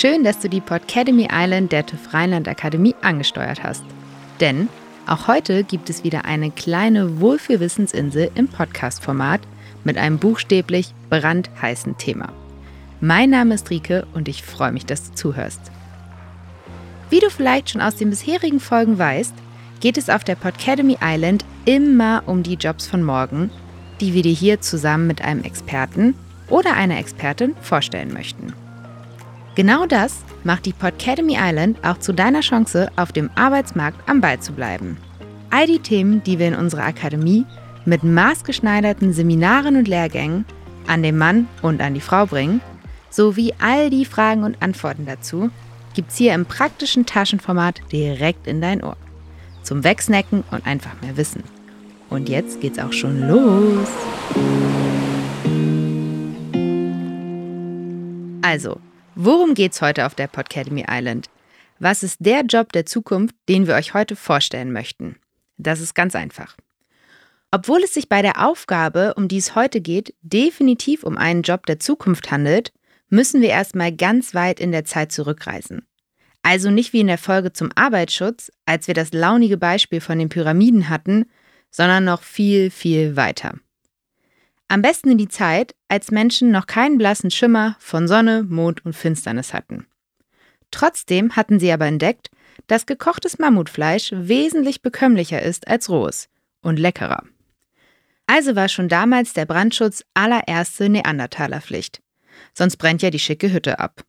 Schön, dass du die Podcademy Island der TÜV Rheinland Akademie angesteuert hast. Denn auch heute gibt es wieder eine kleine Wohlfühlwissensinsel im Podcast-Format mit einem buchstäblich brandheißen Thema. Mein Name ist Rike und ich freue mich, dass du zuhörst. Wie du vielleicht schon aus den bisherigen Folgen weißt, geht es auf der Podcademy Island immer um die Jobs von morgen, die wir dir hier zusammen mit einem Experten oder einer Expertin vorstellen möchten. Genau das macht die Podcademy Island auch zu deiner Chance, auf dem Arbeitsmarkt am Ball zu bleiben. All die Themen, die wir in unserer Akademie mit maßgeschneiderten Seminaren und Lehrgängen an den Mann und an die Frau bringen, sowie all die Fragen und Antworten dazu, gibt's hier im praktischen Taschenformat direkt in dein Ohr. Zum Wegsnacken und einfach mehr Wissen. Und jetzt geht's auch schon los. Also, worum geht's heute auf der Podcademy Island? Was ist der Job der Zukunft, den wir euch heute vorstellen möchten? Das ist ganz einfach. Obwohl es sich bei der Aufgabe, um die es heute geht, definitiv um einen Job der Zukunft handelt, müssen wir erstmal ganz weit in der Zeit zurückreisen. Also nicht wie in der Folge zum Arbeitsschutz, als wir das launige Beispiel von den Pyramiden hatten, sondern noch viel, viel weiter. Am besten in die Zeit, als Menschen noch keinen blassen Schimmer von Sonne, Mond und Finsternis hatten. Trotzdem hatten sie aber entdeckt, dass gekochtes Mammutfleisch wesentlich bekömmlicher ist als rohes und leckerer. Also war schon damals der Brandschutz allererste Neandertalerpflicht. Sonst brennt ja die schicke Hütte ab.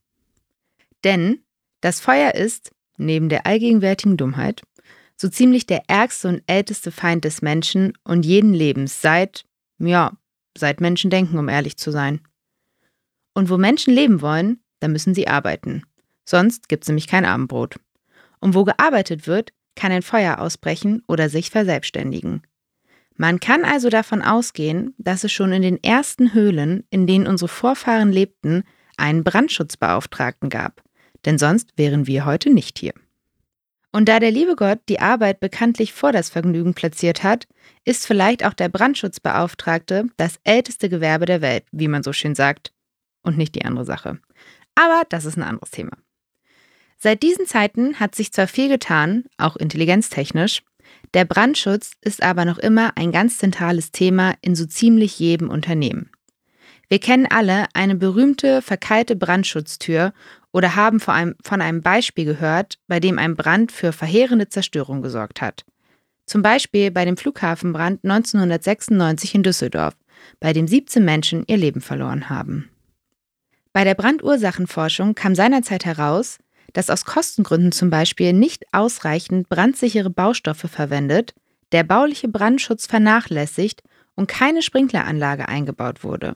Denn das Feuer ist, neben der allgegenwärtigen Dummheit, so ziemlich der ärgste und älteste Feind des Menschen und jeden Lebens seit, ja, seit Menschen denken, um ehrlich zu sein. Und wo Menschen leben wollen, da müssen sie arbeiten. Sonst gibt's nämlich kein Abendbrot. Und wo gearbeitet wird, kann ein Feuer ausbrechen oder sich verselbstständigen. Man kann also davon ausgehen, dass es schon in den ersten Höhlen, in denen unsere Vorfahren lebten, einen Brandschutzbeauftragten gab. Denn sonst wären wir heute nicht hier. Und da der liebe Gott die Arbeit bekanntlich vor das Vergnügen platziert hat, ist vielleicht auch der Brandschutzbeauftragte das älteste Gewerbe der Welt, wie man so schön sagt. Und nicht die andere Sache. Aber das ist ein anderes Thema. Seit diesen Zeiten hat sich zwar viel getan, auch intelligenztechnisch, der Brandschutz ist aber noch immer ein ganz zentrales Thema in so ziemlich jedem Unternehmen. Wir kennen alle eine berühmte verkeilte Brandschutztür oder haben von einem, Beispiel gehört, bei dem ein Brand für verheerende Zerstörung gesorgt hat. Zum Beispiel bei dem Flughafenbrand 1996 in Düsseldorf, bei dem 17 Menschen ihr Leben verloren haben. Bei der Brandursachenforschung kam seinerzeit heraus, dass aus Kostengründen zum Beispiel nicht ausreichend brandsichere Baustoffe verwendet, der bauliche Brandschutz vernachlässigt und keine Sprinkleranlage eingebaut wurde.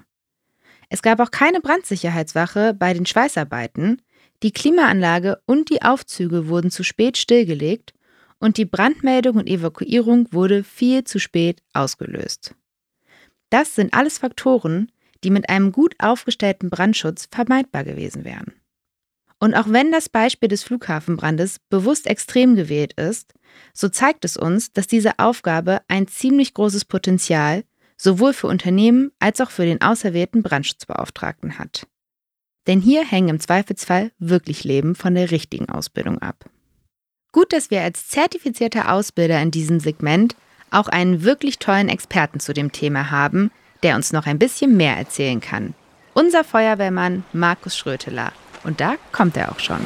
Es gab auch keine Brandsicherheitswache bei den Schweißarbeiten, die Klimaanlage und die Aufzüge wurden zu spät stillgelegt und die Brandmeldung und Evakuierung wurde viel zu spät ausgelöst. Das sind alles Faktoren, die mit einem gut aufgestellten Brandschutz vermeidbar gewesen wären. Und auch wenn das Beispiel des Flughafenbrandes bewusst extrem gewählt ist, so zeigt es uns, dass diese Aufgabe ein ziemlich großes Potenzial sowohl für Unternehmen als auch für den auserwählten Brandschutzbeauftragten hat. Denn hier hängen im Zweifelsfall wirklich Leben von der richtigen Ausbildung ab. Gut, dass wir als zertifizierter Ausbilder in diesem Segment auch einen wirklich tollen Experten zu dem Thema haben, der uns noch ein bisschen mehr erzählen kann. Unser Feuerwehrmann Markus Schröteler. Und da kommt er auch schon.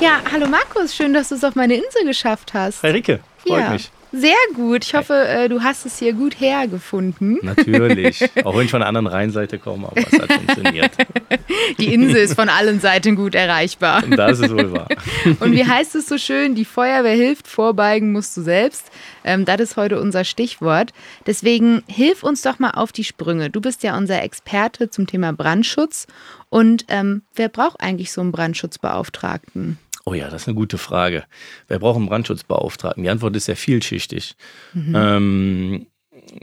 Ja, hallo Markus, schön, dass du es auf meine Insel geschafft hast. Hi Rike, freut ja. mich. Sehr gut. Ich hoffe, äh, du hast es hier gut hergefunden. Natürlich. Auch wenn ich von der anderen Rheinseite komme, aber es hat funktioniert. Die Insel ist von allen Seiten gut erreichbar. Das ist wohl wahr. Und wie heißt es so schön? Die Feuerwehr hilft, vorbeigen musst du selbst. Ähm, das ist heute unser Stichwort. Deswegen hilf uns doch mal auf die Sprünge. Du bist ja unser Experte zum Thema Brandschutz. Und ähm, wer braucht eigentlich so einen Brandschutzbeauftragten? Oh ja, das ist eine gute Frage. Wer braucht einen Brandschutzbeauftragten? Die Antwort ist sehr vielschichtig. Mhm. Ähm,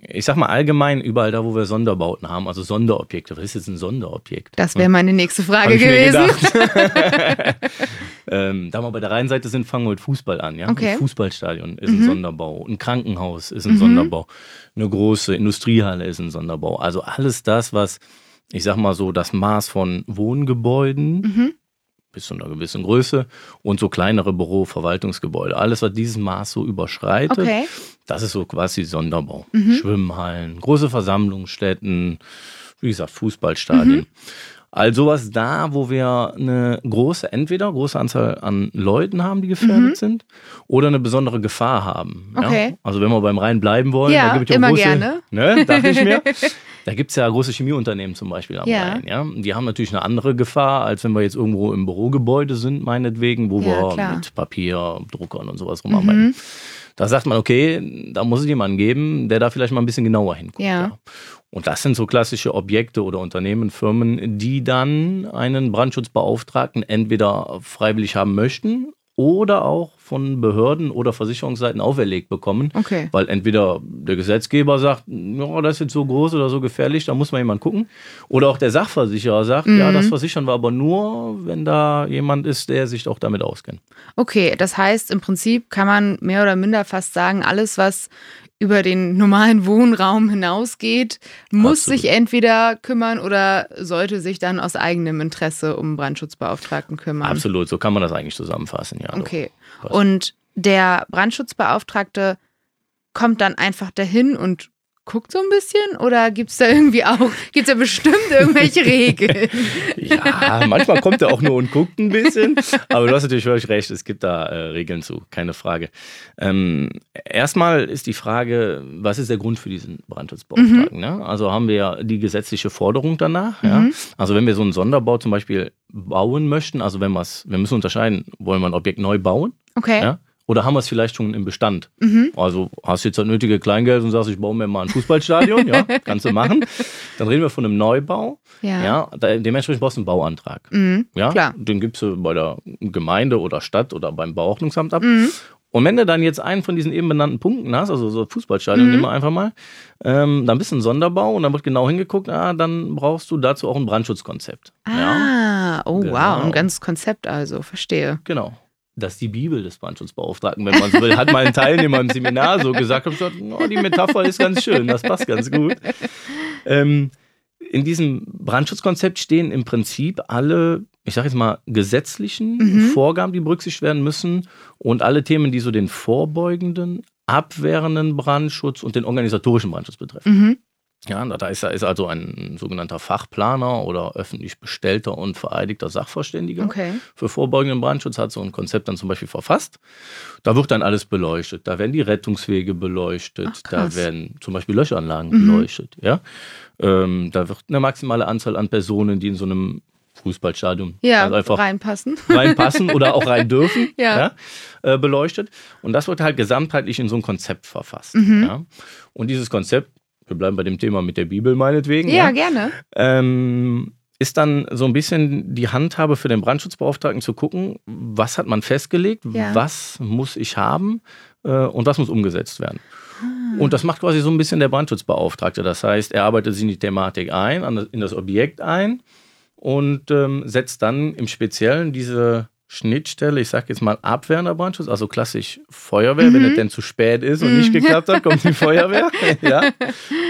ich sag mal allgemein, überall da, wo wir Sonderbauten haben, also Sonderobjekte. Was ist jetzt ein Sonderobjekt? Das wäre meine nächste Frage gewesen. ähm, da wir bei der Rheinseite sind, fangen wir mit Fußball an. Ja? Okay. Ein Fußballstadion ist mhm. ein Sonderbau. Ein Krankenhaus ist ein mhm. Sonderbau. Eine große Industriehalle ist ein Sonderbau. Also alles das, was, ich sag mal so, das Maß von Wohngebäuden mhm bis zu einer gewissen Größe und so kleinere Büro, Verwaltungsgebäude. Alles, was dieses Maß so überschreitet, okay. das ist so quasi Sonderbau. Mhm. Schwimmhallen, große Versammlungsstätten, wie gesagt, Fußballstadien. Mhm. All sowas da, wo wir eine große, entweder große Anzahl an Leuten haben, die gefährdet mhm. sind, oder eine besondere Gefahr haben. Okay. Ja? Also wenn wir beim Rhein bleiben wollen, ja, da gibt es ja immer große, gerne. Ne, dachte ich mir. Da gibt es ja große Chemieunternehmen zum Beispiel am ja. Rhein. Ja? Die haben natürlich eine andere Gefahr, als wenn wir jetzt irgendwo im Bürogebäude sind, meinetwegen, wo ja, wir klar. mit Papier, Druckern und sowas rumarbeiten. Mhm. Da sagt man, okay, da muss es jemanden geben, der da vielleicht mal ein bisschen genauer hinguckt. Ja. ja. Und das sind so klassische Objekte oder Unternehmen, Firmen, die dann einen Brandschutzbeauftragten entweder freiwillig haben möchten oder auch von Behörden oder Versicherungsseiten auferlegt bekommen. Okay. Weil entweder der Gesetzgeber sagt, ja, das ist jetzt so groß oder so gefährlich, da muss mal jemand gucken. Oder auch der Sachversicherer sagt, mhm. ja, das versichern wir aber nur, wenn da jemand ist, der sich auch damit auskennt. Okay, das heißt, im Prinzip kann man mehr oder minder fast sagen, alles, was über den normalen Wohnraum hinausgeht, muss Absolut. sich entweder kümmern oder sollte sich dann aus eigenem Interesse um Brandschutzbeauftragten kümmern. Absolut, so kann man das eigentlich zusammenfassen, ja. Okay. Und der Brandschutzbeauftragte kommt dann einfach dahin und guckt so ein bisschen oder gibt es da irgendwie auch, gibt es da bestimmt irgendwelche Regeln? ja, manchmal kommt er auch nur und guckt ein bisschen, aber du hast natürlich völlig recht, es gibt da äh, Regeln zu, keine Frage. Ähm, erstmal ist die Frage, was ist der Grund für diesen Brandschutzbeauftragten? Mhm. Ne? Also haben wir ja die gesetzliche Forderung danach. Mhm. Ja? Also wenn wir so einen Sonderbau zum Beispiel bauen möchten, also wenn wir es, wir müssen unterscheiden, wollen wir ein Objekt neu bauen? Okay. Ja? Oder haben wir es vielleicht schon im Bestand? Mhm. Also hast du jetzt das nötige Kleingeld und sagst, ich baue mir mal ein Fußballstadion, ja, kannst du machen. Dann reden wir von einem Neubau. Ja. ja dementsprechend brauchst du einen Bauantrag. Mhm, ja, klar. Den gibst du bei der Gemeinde oder Stadt oder beim Bauordnungsamt ab. Mhm. Und wenn du dann jetzt einen von diesen eben benannten Punkten hast, also so Fußballstadion, mhm. nehmen wir einfach mal, ähm, dann bist du ein Sonderbau und dann wird genau hingeguckt, ah, dann brauchst du dazu auch ein Brandschutzkonzept. Ah, ja. oh genau. wow, ein ganzes Konzept also, verstehe. Genau das ist die Bibel des Brandschutzbeauftragten, wenn man so will. Hat mal ein Teilnehmer im Seminar so gesagt und gesagt, oh, die Metapher ist ganz schön, das passt ganz gut. Ähm, in diesem Brandschutzkonzept stehen im Prinzip alle, ich sage jetzt mal, gesetzlichen mhm. Vorgaben, die berücksichtigt werden müssen und alle Themen, die so den vorbeugenden, abwehrenden Brandschutz und den organisatorischen Brandschutz betreffen. Mhm. Ja, da ist, ist also ein sogenannter Fachplaner oder öffentlich bestellter und vereidigter Sachverständiger okay. für vorbeugenden Brandschutz, hat so ein Konzept dann zum Beispiel verfasst. Da wird dann alles beleuchtet. Da werden die Rettungswege beleuchtet, Ach, da werden zum Beispiel Löschanlagen mhm. beleuchtet. Ja? Ähm, da wird eine maximale Anzahl an Personen, die in so einem Fußballstadion ja, also einfach reinpassen. reinpassen oder auch rein dürfen, ja. ja äh, beleuchtet. Und das wird halt gesamtheitlich in so ein Konzept verfasst. Mhm. Ja? Und dieses Konzept wir bleiben bei dem Thema mit der Bibel meinetwegen. Ja, ja. gerne. Ähm, ist dann so ein bisschen die Handhabe für den Brandschutzbeauftragten zu gucken, was hat man festgelegt, ja. was muss ich haben äh, und was muss umgesetzt werden. Ah. Und das macht quasi so ein bisschen der Brandschutzbeauftragte. Das heißt, er arbeitet sich in die Thematik ein, in das Objekt ein und ähm, setzt dann im Speziellen diese Schnittstelle, ich sage jetzt mal abwehrender Brandschutz, also klassisch Feuerwehr, mhm. wenn es denn zu spät ist und mhm. nicht geklappt hat, kommt die Feuerwehr. ja.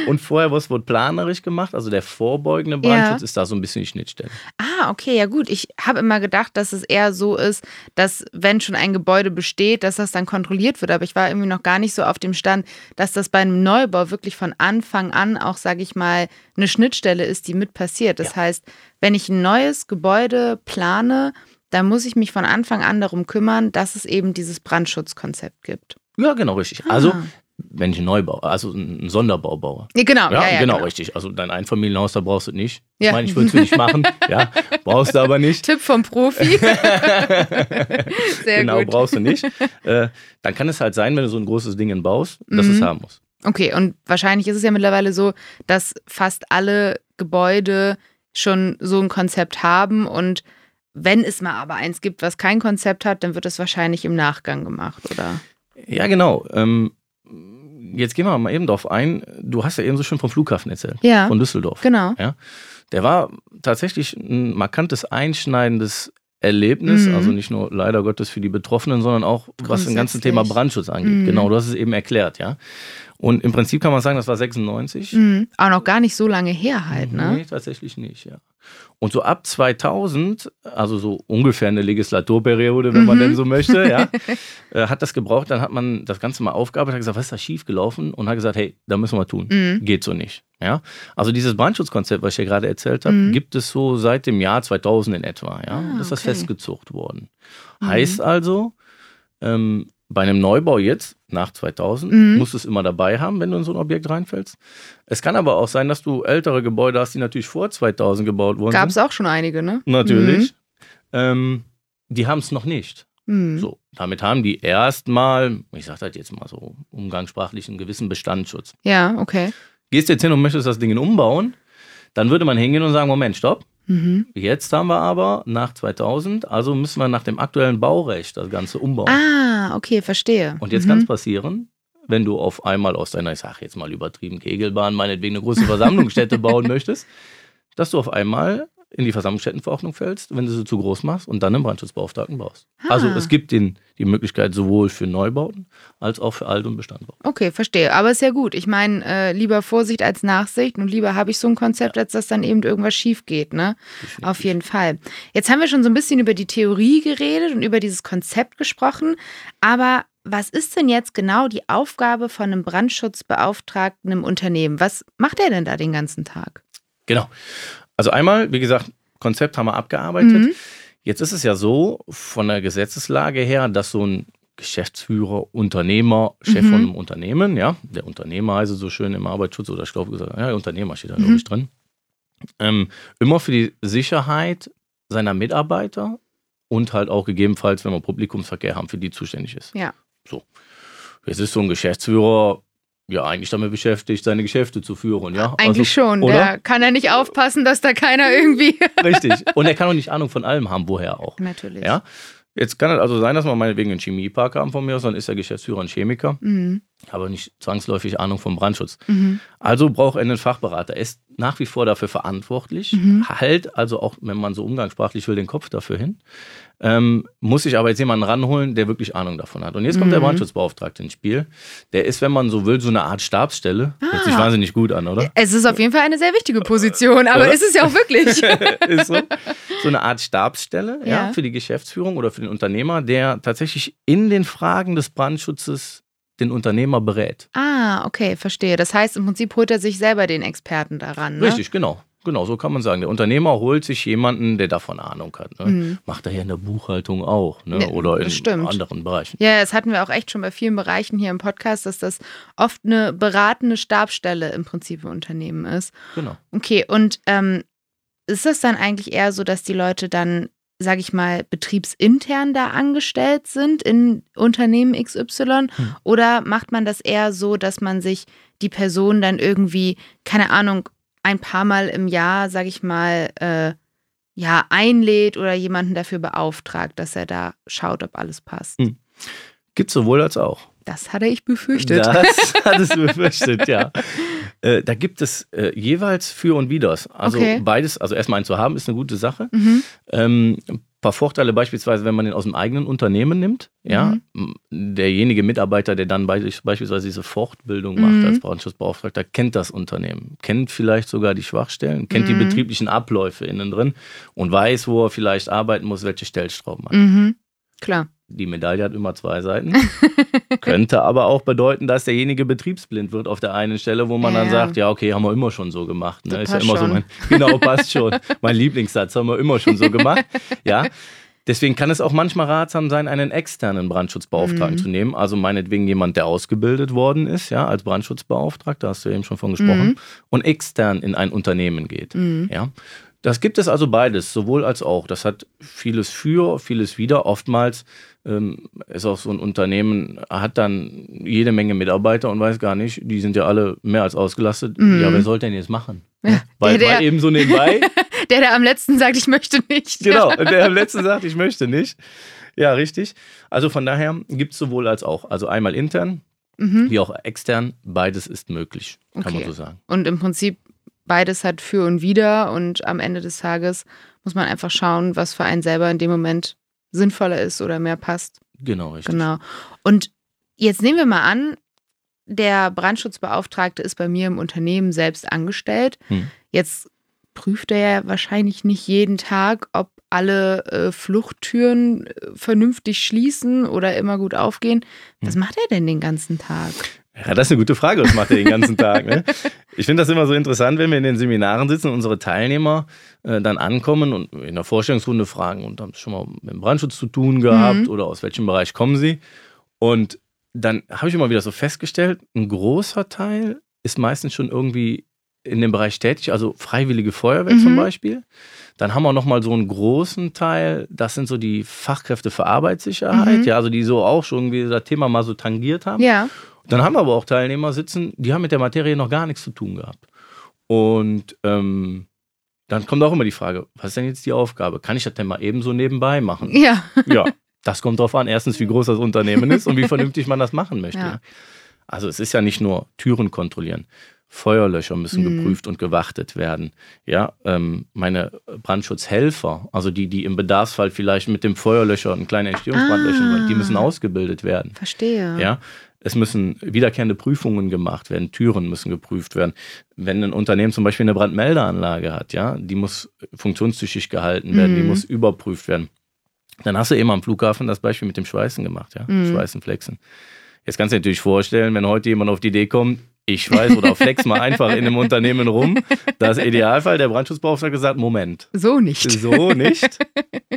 Und vorher was wurde planerisch gemacht, also der vorbeugende Brandschutz ja. ist da so ein bisschen die Schnittstelle. Ah, okay, ja gut. Ich habe immer gedacht, dass es eher so ist, dass wenn schon ein Gebäude besteht, dass das dann kontrolliert wird. Aber ich war irgendwie noch gar nicht so auf dem Stand, dass das bei einem Neubau wirklich von Anfang an auch, sage ich mal, eine Schnittstelle ist, die mit passiert. Das ja. heißt, wenn ich ein neues Gebäude plane, da muss ich mich von Anfang an darum kümmern, dass es eben dieses Brandschutzkonzept gibt. Ja, genau, richtig. Ah. Also wenn ich einen Neubau, also einen Sonderbau baue. Ja, genau, ja, ja, genau, genau, richtig. Also dein Einfamilienhaus, da brauchst du nicht. Ja. Ich meine, ich würde es für dich machen. Ja, brauchst du aber nicht. Tipp vom Profi. Sehr genau, gut. brauchst du nicht. Äh, dann kann es halt sein, wenn du so ein großes Ding baust, dass mhm. es haben muss. Okay, und wahrscheinlich ist es ja mittlerweile so, dass fast alle Gebäude schon so ein Konzept haben und wenn es mal aber eins gibt, was kein Konzept hat, dann wird es wahrscheinlich im Nachgang gemacht, oder? Ja, genau. Ähm, jetzt gehen wir mal eben drauf ein. Du hast ja eben so schön vom Flughafen erzählt. Ja. Von Düsseldorf. Genau. Ja. Der war tatsächlich ein markantes, einschneidendes Erlebnis, mhm. also nicht nur leider Gottes für die Betroffenen, sondern auch was das ganze Thema Brandschutz angeht. Mhm. Genau, du hast es eben erklärt, ja. Und im Prinzip kann man sagen, das war 96. Mhm. Auch noch gar nicht so lange her halt, ne? Nee, tatsächlich nicht, ja. Und so ab 2000, also so ungefähr eine Legislaturperiode, wenn man denn so möchte, ja, äh, hat das gebraucht. Dann hat man das Ganze mal aufgearbeitet, hat gesagt, was ist da schief gelaufen? Und hat gesagt, hey, da müssen wir tun. Geht so nicht. Ja, also dieses Brandschutzkonzept, was ich ja gerade erzählt habe, gibt es so seit dem Jahr 2000 in etwa. Ja, Ah, das ist das okay. festgezogen worden. Heißt also, ähm, bei einem Neubau jetzt, nach 2000, Mhm. musst du es immer dabei haben, wenn du in so ein Objekt reinfällst. Es kann aber auch sein, dass du ältere Gebäude hast, die natürlich vor 2000 gebaut wurden. Gab es auch schon einige, ne? Natürlich. Ähm, die haben es noch nicht. Mhm. So, damit haben die erstmal, ich sage das jetzt mal so umgangssprachlich, einen gewissen Bestandsschutz. Ja, okay. Gehst jetzt hin und möchtest das Ding umbauen, dann würde man hingehen und sagen, Moment, stopp. Mhm. Jetzt haben wir aber nach 2000, also müssen wir nach dem aktuellen Baurecht das Ganze umbauen. Ah, okay, verstehe. Und jetzt mhm. kann es passieren, wenn du auf einmal aus deiner, ich sage jetzt mal übertrieben, Kegelbahn, meinetwegen eine große Versammlungsstätte bauen möchtest, dass du auf einmal in die Versammlungsstättenverordnung fällst, wenn du sie zu groß machst und dann einen Brandschutzbeauftragten baust. Also Ah. es gibt den, die Möglichkeit sowohl für Neubauten als auch für Alt- und Bestandbauten. Okay, verstehe. Aber ist ja gut. Ich meine, äh, lieber Vorsicht als Nachsicht und lieber habe ich so ein Konzept, als dass dann eben irgendwas schief geht, ne? Auf jeden Fall. Jetzt haben wir schon so ein bisschen über die Theorie geredet und über dieses Konzept gesprochen. Aber was ist denn jetzt genau die Aufgabe von einem Brandschutzbeauftragten im Unternehmen? Was macht er denn da den ganzen Tag? Genau. Also einmal, wie gesagt, Konzept haben wir abgearbeitet. Mhm. Jetzt ist es ja so, von der Gesetzeslage her, dass so ein Geschäftsführer, Unternehmer, Chef Mhm. von einem Unternehmen, ja, der Unternehmer heißt so schön im Arbeitsschutz oder ich glaube gesagt, ja, Unternehmer steht da Mhm. ich drin, ähm, immer für die Sicherheit seiner Mitarbeiter und halt auch gegebenenfalls, wenn wir Publikumsverkehr haben, für die zuständig ist. Ja. So. Jetzt ist so ein Geschäftsführer ja eigentlich damit beschäftigt, seine Geschäfte zu führen, ja. Eigentlich schon. oder? Da kann er nicht aufpassen, dass da keiner irgendwie. Richtig. Und er kann auch nicht Ahnung von allem haben, woher auch. Natürlich. Ja. Jetzt kann es also sein, dass wir meinetwegen einen Chemiepark haben von mir aus, dann ist der Geschäftsführer ein Chemiker, Mhm. Aber nicht zwangsläufig Ahnung vom Brandschutz. Mhm. Also braucht er einen Fachberater. Er ist nach wie vor dafür verantwortlich, Mhm. halt also auch, wenn man so umgangssprachlich will, den Kopf dafür hin. Ähm, muss sich aber jetzt jemanden ranholen, der wirklich Ahnung davon hat. Und jetzt kommt der Mhm. Brandschutzbeauftragte ins Spiel. Der ist, wenn man so will, so eine Art Stabsstelle. Hört sich Ah. wahnsinnig gut an, oder? Es ist auf jeden Fall eine sehr wichtige Position, aber Oder? ist es ja auch wirklich. ist so. so eine Art Stabsstelle ja. Ja. für die Geschäftsführung oder für den Unternehmer, der tatsächlich in den Fragen des Brandschutzes den Unternehmer berät. ah, okay, verstehe. Das heißt, im Prinzip holt er sich selber den Experten daran. Ne? Richtig, genau. Genau, so kann man sagen. Der Unternehmer holt sich jemanden, der davon Ahnung hat. Ne? Mhm. Macht er ja in der Buchhaltung auch ne? Oder in stimmt. anderen Bereichen. Ja, das hatten wir auch echt schon bei vielen Bereichen hier im Podcast, dass das oft eine beratende Stabsstelle im Prinzip im Unternehmen ist. Genau. Okay, und ähm, ist das dann eigentlich eher so, dass die Leute dann, sage ich mal, betriebsintern da angestellt sind in Unternehmen XY? Hm. Oder macht man das eher so, dass man sich die Person dann irgendwie, keine Ahnung, ein paar Mal im Jahr, sage ich mal, äh, ja, einlädt oder jemanden dafür beauftragt, dass er da schaut, ob alles passt? Hm. Gibt sowohl als auch. Das hatte ich befürchtet. Das hattest du befürchtet, ja. Äh, da gibt es äh, jeweils für und widers. Also Okay. beides, also erstmal einen zu haben, ist eine gute Sache. Mhm. Ähm, ein paar Vorteile beispielsweise, wenn man den aus dem eigenen Unternehmen nimmt. Ja, Mhm. Derjenige Mitarbeiter, der dann be beispielsweise diese Fortbildung macht Mhm. als Brandschutzbeauftragter, kennt das Unternehmen, kennt vielleicht sogar die Schwachstellen, kennt die Mhm. betrieblichen Abläufe innen drin und weiß, wo er vielleicht arbeiten muss, welche Stellstrauben hat. Mhm. Klar. Die Medaille hat immer zwei Seiten. Könnte aber auch bedeuten, dass derjenige betriebsblind wird auf der einen Stelle, wo man Ja, dann sagt, ja, okay, haben wir immer schon so gemacht. Ne? Ist ja immer so schon. mein, genau, passt schon. Mein Lieblingssatz haben wir immer schon so gemacht. Ja. Deswegen kann es auch manchmal ratsam sein, einen externen Brandschutzbeauftragten Mhm. zu nehmen. Also meinetwegen jemand, der ausgebildet worden ist, ja, als Brandschutzbeauftragter, hast du eben schon von gesprochen, Mhm. und extern in ein Unternehmen geht. Mhm. Ja. Das gibt es also beides, sowohl als auch. Das hat vieles für, vieles wieder. Oftmals ähm, ist auch so ein Unternehmen, hat dann jede Menge Mitarbeiter und weiß gar nicht, die sind ja alle mehr als ausgelastet. Mhm. Ja, wer soll denn jetzt machen? Ja, Weil, der, der, weil eben so nebenbei, der, der am letzten sagt, ich möchte nicht. genau, der am letzten sagt, ich möchte nicht. Ja, richtig. Also von daher gibt es sowohl als auch. Also einmal intern, Mhm. wie auch extern, beides ist möglich, kann man Okay. so sagen. Und im Prinzip beides hat für und wider und am Ende des Tages muss man einfach schauen, was für einen selber in dem Moment sinnvoller ist oder mehr passt. Genau, richtig. Genau. Und jetzt nehmen wir mal an, der Brandschutzbeauftragte ist bei mir im Unternehmen selbst angestellt. Hm. Jetzt prüft er ja wahrscheinlich nicht jeden Tag, ob alle äh, Fluchttüren äh, vernünftig schließen oder immer gut aufgehen. Was hm. macht er denn den ganzen Tag? Ja, das ist eine gute Frage. Was macht er den ganzen Tag? Ne? Ich finde das immer so interessant, wenn wir in den Seminaren sitzen und unsere Teilnehmer äh, dann ankommen und in der Vorstellungsrunde fragen und haben schon mal mit dem Brandschutz zu tun gehabt mhm. oder aus welchem Bereich kommen sie. Und dann habe ich immer wieder so festgestellt, ein großer Teil ist meistens schon irgendwie in dem Bereich tätig, also freiwillige Feuerwehr mhm. zum Beispiel. Dann haben wir nochmal so einen großen Teil, das sind so die Fachkräfte für Arbeitssicherheit, mhm. ja, also die so auch schon irgendwie das Thema mal so tangiert haben. Ja. Dann haben wir aber auch Teilnehmer sitzen, die haben mit der Materie noch gar nichts zu tun gehabt. Und ähm, dann kommt auch immer die Frage, was ist denn jetzt die Aufgabe? Kann ich das denn mal eben so nebenbei machen? Ja. Ja, das kommt darauf an, erstens, wie groß das Unternehmen ist und wie vernünftig man das machen möchte. Ja. Also es ist ja nicht nur Türen kontrollieren. Feuerlöcher müssen mhm. geprüft und gewartet werden. Ja, ähm, meine Brandschutzhelfer, also die, die im Bedarfsfall vielleicht mit dem Feuerlöcher einen kleinen Entstehungsbrand ah. löschen wollen, die müssen ausgebildet werden. Verstehe. Ja, es müssen wiederkehrende Prüfungen gemacht werden, Türen müssen geprüft werden. Wenn ein Unternehmen zum Beispiel eine Brandmeldeanlage hat, ja, die muss funktionstüchtig gehalten werden, mhm. die muss überprüft werden. Dann hast du eben am Flughafen das Beispiel mit dem Schweißen gemacht, ja, mhm. Schweißen, Flexen. Jetzt kannst du dir natürlich vorstellen, wenn heute jemand auf die Idee kommt, ich schweiß oder flex mal einfach in einem Unternehmen rum. Das Idealfall, der Brandschutzbeauftragte gesagt, Moment. So nicht. So nicht.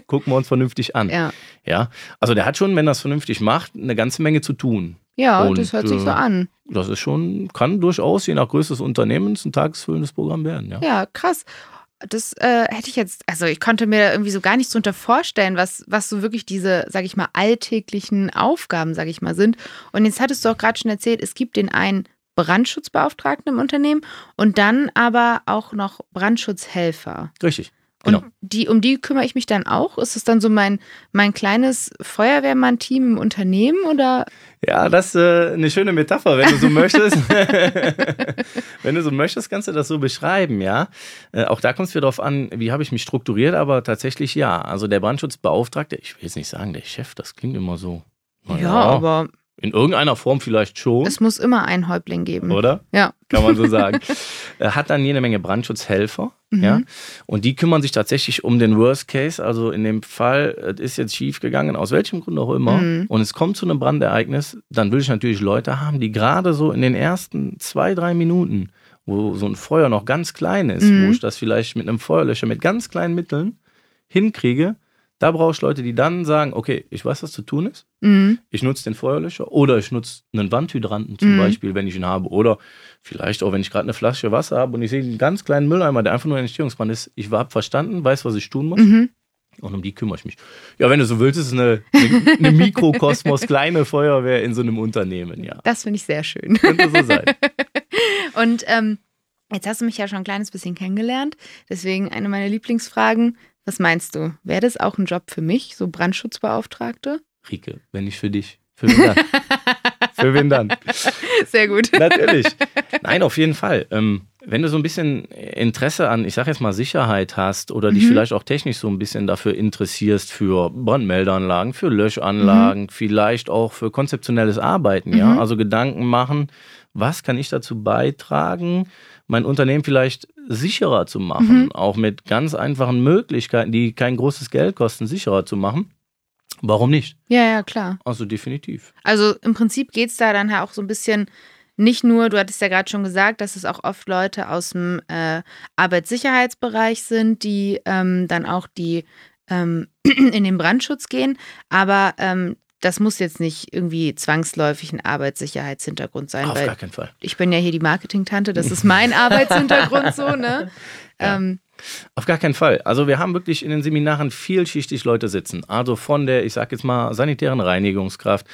Gucken wir uns vernünftig an. Ja. ja. Also der hat schon, wenn er es vernünftig macht, eine ganze Menge zu tun. Ja, Und, das hört sich so äh, an. Das ist schon, kann durchaus, je nach Größe des Unternehmens, ein tagesfüllendes Programm werden. Ja, ja krass das äh, hätte ich jetzt, also ich konnte mir irgendwie so gar nichts drunter vorstellen, was, was so wirklich diese, sage ich mal, alltäglichen Aufgaben, sage ich mal, sind. Und jetzt hattest du auch gerade schon erzählt, es gibt den einen Brandschutzbeauftragten im Unternehmen und dann aber auch noch Brandschutzhelfer. Richtig. Genau. Und die, um die kümmere ich mich dann auch? Ist es dann so mein, mein kleines Feuerwehrmann-Team im Unternehmen oder? Ja, das ist äh, eine schöne Metapher, wenn du so möchtest. wenn du so möchtest, kannst du das so beschreiben, ja. Äh, auch da kommt es wieder darauf an, wie habe ich mich strukturiert, aber tatsächlich ja. Also der Brandschutzbeauftragte, ich will jetzt nicht sagen, der Chef, das klingt immer so. Ja, ja, aber in irgendeiner Form vielleicht schon. Es muss immer einen Häuptling geben. Oder? Ja. Kann man so sagen. er hat dann jede Menge Brandschutzhelfer. Mhm. Ja. Und die kümmern sich tatsächlich um den Worst Case. Also in dem Fall, es ist jetzt schief gegangen, aus welchem Grund auch immer. Mhm. Und es kommt zu einem Brandereignis. Dann will ich natürlich Leute haben, die gerade so in den ersten zwei, drei Minuten, wo so ein Feuer noch ganz klein ist, mhm. wo ich das vielleicht mit einem Feuerlöscher mit ganz kleinen Mitteln hinkriege, da brauche ich Leute, die dann sagen, okay, ich weiß, was zu tun ist. Mhm. Ich nutze den Feuerlöscher oder ich nutze einen Wandhydranten zum mhm. Beispiel, wenn ich ihn habe. Oder vielleicht auch, wenn ich gerade eine Flasche Wasser habe und ich sehe einen ganz kleinen Mülleimer, der einfach nur ein Entstehungsbrand ist. Ich habe verstanden, weiß, was ich tun muss. Mhm. Und um die kümmere ich mich. Ja, wenn du so willst, ist es eine, eine, eine Mikrokosmos, kleine Feuerwehr in so einem Unternehmen, ja. Das finde ich sehr schön. Könnte so sein. und ähm, jetzt hast du mich ja schon ein kleines bisschen kennengelernt. Deswegen eine meiner Lieblingsfragen. Was meinst du? Wäre das auch ein Job für mich, so Brandschutzbeauftragte? Rike, wenn nicht für dich. Für wen dann? für wen dann? Sehr gut. Natürlich. Nein, auf jeden Fall. Ähm, wenn du so ein bisschen Interesse an, ich sag jetzt mal, Sicherheit hast oder dich mhm. vielleicht auch technisch so ein bisschen dafür interessierst für Brandmeldeanlagen, für Löschanlagen, mhm. vielleicht auch für konzeptionelles Arbeiten, mhm. ja, also Gedanken machen, was kann ich dazu beitragen, mein Unternehmen vielleicht sicherer zu machen, mhm. auch mit ganz einfachen Möglichkeiten, die kein großes Geld kosten, sicherer zu machen. Warum nicht? Ja, ja, klar. Also definitiv. Also im Prinzip geht es da dann auch so ein bisschen nicht nur, du hattest ja gerade schon gesagt, dass es auch oft Leute aus dem äh, Arbeitssicherheitsbereich sind, die ähm, dann auch die ähm, in den Brandschutz gehen, aber ähm, das muss jetzt nicht irgendwie zwangsläufig ein Arbeitssicherheitshintergrund sein. Auf gar keinen Fall. Ich bin ja hier die Marketing-Tante, das ist mein Arbeitshintergrund so, ne? Ja. Ähm, auf gar keinen Fall. Also wir haben wirklich in den Seminaren vielschichtig Leute sitzen. Also von der, ich sag jetzt mal, sanitären Reinigungskraft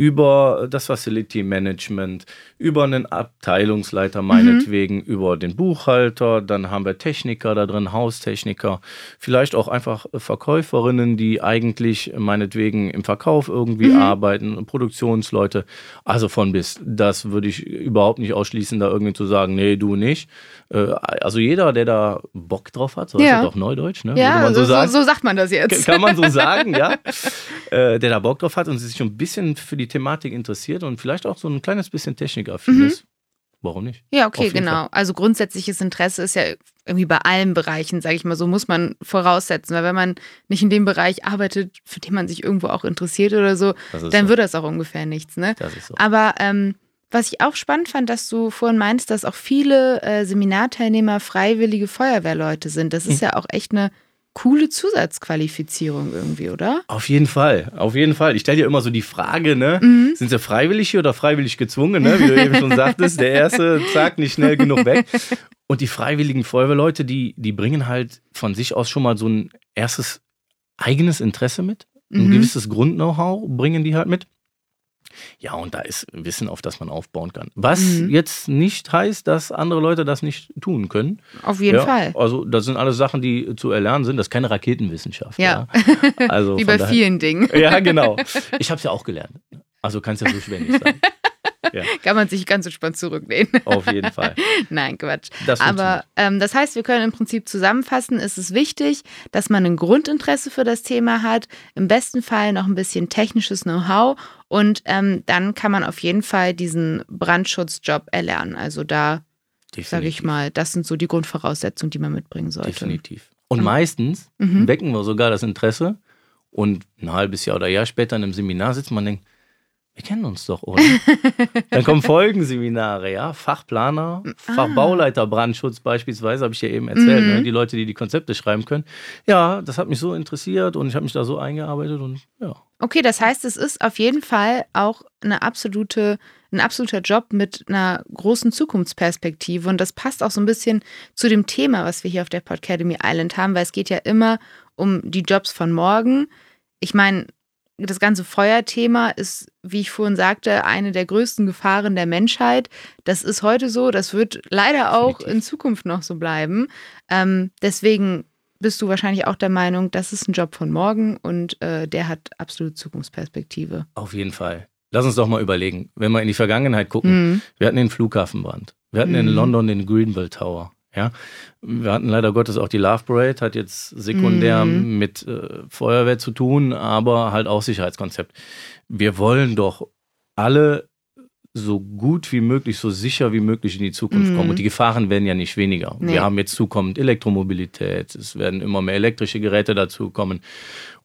über das Facility Management, über einen Abteilungsleiter meinetwegen, mhm. über den Buchhalter, dann haben wir Techniker da drin, Haustechniker, vielleicht auch einfach Verkäuferinnen, die eigentlich meinetwegen im Verkauf irgendwie mhm. arbeiten, Produktionsleute. Also von bis. Das würde ich überhaupt nicht ausschließen, da irgendwie zu sagen, nee, du nicht. Äh, also jeder, der da Bock drauf hat, so ja. heißt das auch Neudeutsch, ne? Ja, so, so, so, sagt man das jetzt. Kann man so sagen, ja. Äh, der da Bock drauf hat und sich schon ein bisschen für die Thematik interessiert und vielleicht auch so ein kleines bisschen technikaffin mhm. ist, warum nicht? Ja, okay, genau. Fall. Also grundsätzliches Interesse ist ja irgendwie bei allen Bereichen, sage ich mal so, muss man voraussetzen. Weil wenn man nicht in dem Bereich arbeitet, für den man sich irgendwo auch interessiert oder so, dann so. wird das auch ungefähr nichts. Ne? So. Aber ähm, was ich auch spannend fand, dass du vorhin meinst, dass auch viele äh, Seminarteilnehmer freiwillige Feuerwehrleute sind. Das ist hm. ja auch echt eine coole Zusatzqualifizierung irgendwie, oder? Auf jeden Fall, auf jeden Fall. Ich stelle dir immer so die Frage, ne? Mhm. Sind sie freiwillig hier oder freiwillig gezwungen, ne? Wie du eben schon sagtest, der erste, zack, nicht schnell genug weg. Und die freiwilligen Feuerwehrleute, die, die bringen halt von sich aus schon mal so ein erstes eigenes Interesse mit. Ein mhm. gewisses Grund-Know-how bringen die halt mit. Ja, und da ist Wissen, auf das man aufbauen kann. Was mhm. jetzt nicht heißt, dass andere Leute das nicht tun können. Auf jeden ja, Fall. Also, das sind alles Sachen, die zu erlernen sind. Das ist keine Raketenwissenschaft. Ja. ja. Also Wie bei daher, vielen Dingen. Ja, genau. Ich habe es ja auch gelernt. Also kann es ja so schwer nicht sein. Ja. Kann man sich ganz entspannt zurücklehnen. Auf jeden Fall. Nein, Quatsch. Das Aber ähm, das heißt, wir können im Prinzip zusammenfassen, es ist wichtig, dass man ein Grundinteresse für das Thema hat, im besten Fall noch ein bisschen technisches Know-how und ähm, dann kann man auf jeden Fall diesen Brandschutzjob erlernen. Also da sage ich mal, das sind so die Grundvoraussetzungen, die man mitbringen sollte. Definitiv. Und meistens mhm. wecken wir sogar das Interesse und ein halbes Jahr oder Jahr später in einem Seminar sitzt man und denkt, wir kennen uns doch, oder? Dann kommen Folgenseminare, ja, Fachplaner, ah. Fachbauleiter Brandschutz beispielsweise, habe ich ja eben erzählt, ne? mhm. ne? die Leute, die die Konzepte schreiben können. Ja, das hat mich so interessiert und ich habe mich da so eingearbeitet und ja. Okay, das heißt, es ist auf jeden Fall auch eine absolute, ein absoluter Job mit einer großen Zukunftsperspektive und das passt auch so ein bisschen zu dem Thema, was wir hier auf der Podcademy Island haben, weil es geht ja immer um die Jobs von morgen. Ich meine, das ganze Feuerthema ist, wie ich vorhin sagte, eine der größten Gefahren der Menschheit. Das ist heute so, das wird leider auch Definitiv. in Zukunft noch so bleiben. Ähm, deswegen bist du wahrscheinlich auch der Meinung, das ist ein Job von morgen und äh, der hat absolute Zukunftsperspektive. Auf jeden Fall. Lass uns doch mal überlegen, wenn wir in die Vergangenheit gucken. Mhm. Wir hatten den Flughafenbrand. Wir hatten mhm. in London den Greenville Tower. Ja, wir hatten leider Gottes auch die Love Parade, hat jetzt sekundär mhm. mit äh, Feuerwehr zu tun, aber halt auch Sicherheitskonzept. Wir wollen doch alle so gut wie möglich, so sicher wie möglich in die Zukunft mhm. kommen. Und die Gefahren werden ja nicht weniger. Nee. Wir haben jetzt zunehmend Elektromobilität, es werden immer mehr elektrische Geräte dazukommen.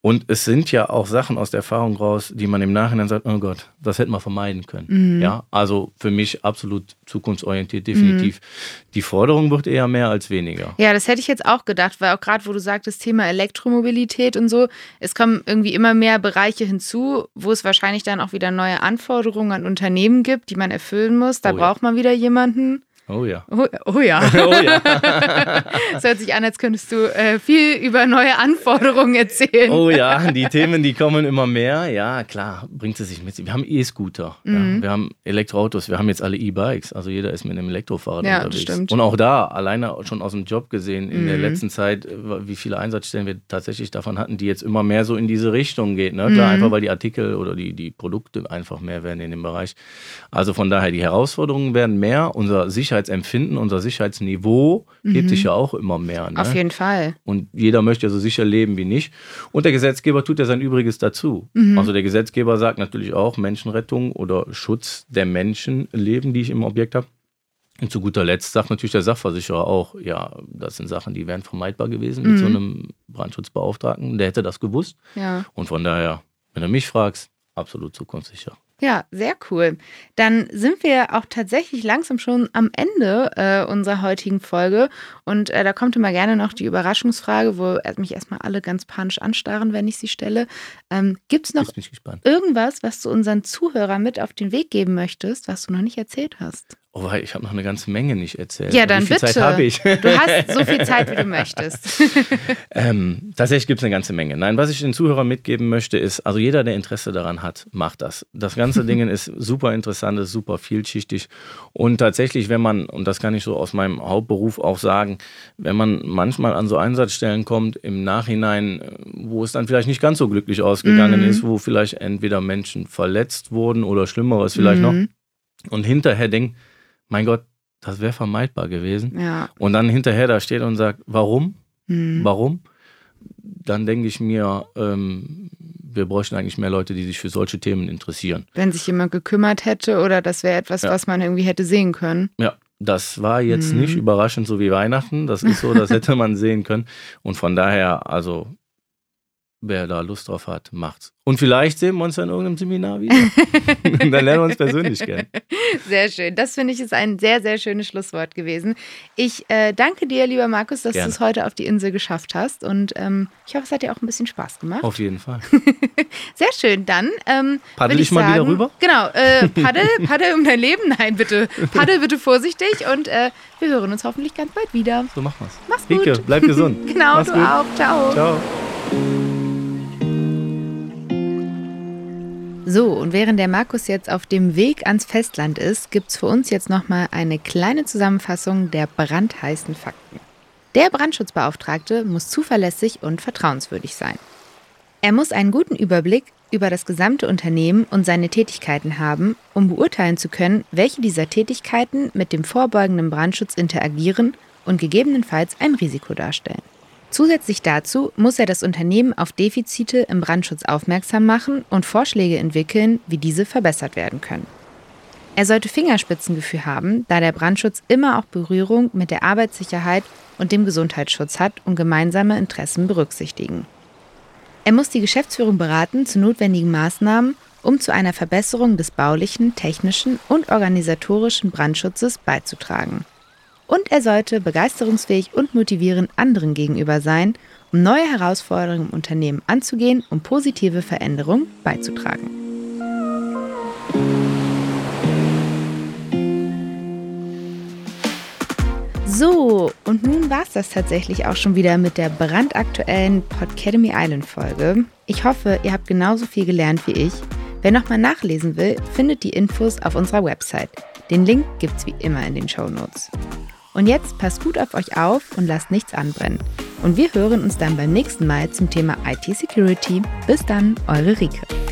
Und es sind ja auch Sachen aus der Erfahrung raus, die man im Nachhinein sagt, oh Gott, das hätten wir vermeiden können. Mhm. Ja, also für mich absolut zukunftsorientiert, definitiv. Mhm. Die Forderung wird eher mehr als weniger. Ja, das hätte ich jetzt auch gedacht, weil auch gerade, wo du sagtest, Thema Elektromobilität und so, es kommen irgendwie immer mehr Bereiche hinzu, wo es wahrscheinlich dann auch wieder neue Anforderungen an Unternehmen gibt, die man erfüllen muss. Da oh, braucht ja. man wieder jemanden. Oh ja. Oh, oh ja. oh ja. Es hört sich an, als könntest du äh, viel über neue Anforderungen erzählen. Oh ja, die Themen, die kommen immer mehr. Ja, klar, bringt es sich mit. Wir haben E-Scooter, mhm. ja, wir haben Elektroautos, wir haben jetzt alle E-Bikes. Also jeder ist mit einem Elektrofahrrad ja, unterwegs. Stimmt. Und auch da, alleine schon aus dem Job gesehen, in mhm. der letzten Zeit, wie viele Einsatzstellen wir tatsächlich davon hatten, die jetzt immer mehr so in diese Richtung geht. Ne? Klar, mhm. einfach weil die Artikel oder die, die Produkte einfach mehr werden in dem Bereich. Also von daher, die Herausforderungen werden mehr. Unser Sicherheit Sicherheitsempfinden, unser Sicherheitsniveau mhm. hebt sich ja auch immer mehr. Ne? Auf jeden Fall. Und jeder möchte ja so sicher leben wie nicht. Und der Gesetzgeber tut ja sein Übriges dazu. Mhm. Also der Gesetzgeber sagt natürlich auch Menschenrettung oder Schutz der Menschenleben, die ich im Objekt habe. Und zu guter Letzt sagt natürlich der Sachversicherer auch, ja, das sind Sachen, die wären vermeidbar gewesen mit mhm. so einem Brandschutzbeauftragten. Der hätte das gewusst. Ja. Und von daher, wenn du mich fragst, absolut zukunftssicher. Ja, sehr cool. Dann sind wir auch tatsächlich langsam schon am Ende äh, unserer heutigen Folge. Und äh, da kommt immer gerne noch die Überraschungsfrage, wo mich erstmal alle ganz panisch anstarren, wenn ich sie stelle. Ähm, Gibt es noch irgendwas, was du unseren Zuhörern mit auf den Weg geben möchtest, was du noch nicht erzählt hast? Oh, ich habe noch eine ganze Menge nicht erzählt. Ja, dann wie viel bitte. Zeit habe ich? Du hast so viel Zeit, wie du möchtest. ähm, tatsächlich gibt es eine ganze Menge. Nein, was ich den Zuhörern mitgeben möchte, ist, also jeder, der Interesse daran hat, macht das. Das ganze Ding ist super interessant, ist super vielschichtig. Und tatsächlich, wenn man, und das kann ich so aus meinem Hauptberuf auch sagen, wenn man manchmal an so Einsatzstellen kommt, im Nachhinein, wo es dann vielleicht nicht ganz so glücklich ausgegangen mhm. ist, wo vielleicht entweder Menschen verletzt wurden oder Schlimmeres vielleicht mhm. noch, und hinterher denkt, mein Gott, das wäre vermeidbar gewesen. Ja. Und dann hinterher da steht und sagt, warum? Mhm. Warum? Dann denke ich mir, ähm, wir bräuchten eigentlich mehr Leute, die sich für solche Themen interessieren. Wenn sich jemand gekümmert hätte oder das wäre etwas, ja. was man irgendwie hätte sehen können. Ja, das war jetzt mhm. nicht überraschend so wie Weihnachten. Das ist so, das hätte man sehen können. Und von daher, also wer da Lust drauf hat, macht's. Und vielleicht sehen wir uns ja in irgendeinem Seminar wieder. dann lernen wir uns persönlich kennen. Sehr schön. Das finde ich ist ein sehr, sehr schönes Schlusswort gewesen. Ich äh, danke dir, lieber Markus, dass du es heute auf die Insel geschafft hast. Und ähm, ich hoffe, es hat dir auch ein bisschen Spaß gemacht. Auf jeden Fall. sehr schön. Dann ähm, paddel ich, ich mal sagen, wieder rüber. Genau. Äh, paddel, paddel um dein Leben. Nein, bitte. Paddel bitte vorsichtig. Und äh, wir hören uns hoffentlich ganz bald wieder. So machen wir's. Mach's gut. Rike, bleib gesund. genau, Mach's du gut. auch. Ciao. Ciao. So, und während der Markus jetzt auf dem Weg ans Festland ist, gibt es für uns jetzt nochmal eine kleine Zusammenfassung der brandheißen Fakten. Der Brandschutzbeauftragte muss zuverlässig und vertrauenswürdig sein. Er muss einen guten Überblick über das gesamte Unternehmen und seine Tätigkeiten haben, um beurteilen zu können, welche dieser Tätigkeiten mit dem vorbeugenden Brandschutz interagieren und gegebenenfalls ein Risiko darstellen. Zusätzlich dazu muss er das Unternehmen auf Defizite im Brandschutz aufmerksam machen und Vorschläge entwickeln, wie diese verbessert werden können. Er sollte Fingerspitzengefühl haben, da der Brandschutz immer auch Berührung mit der Arbeitssicherheit und dem Gesundheitsschutz hat und gemeinsame Interessen berücksichtigen. Er muss die Geschäftsführung beraten zu notwendigen Maßnahmen, um zu einer Verbesserung des baulichen, technischen und organisatorischen Brandschutzes beizutragen. Und er sollte begeisterungsfähig und motivierend anderen gegenüber sein, um neue Herausforderungen im Unternehmen anzugehen und positive Veränderungen beizutragen. So, und nun war es das tatsächlich auch schon wieder mit der brandaktuellen Podcademy Island Folge. Ich hoffe, ihr habt genauso viel gelernt wie ich. Wer nochmal nachlesen will, findet die Infos auf unserer Website. Den Link gibt's wie immer in den Show Notes. Und jetzt passt gut auf euch auf und lasst nichts anbrennen. Und wir hören uns dann beim nächsten Mal zum Thema IT Security. Bis dann, eure Rike.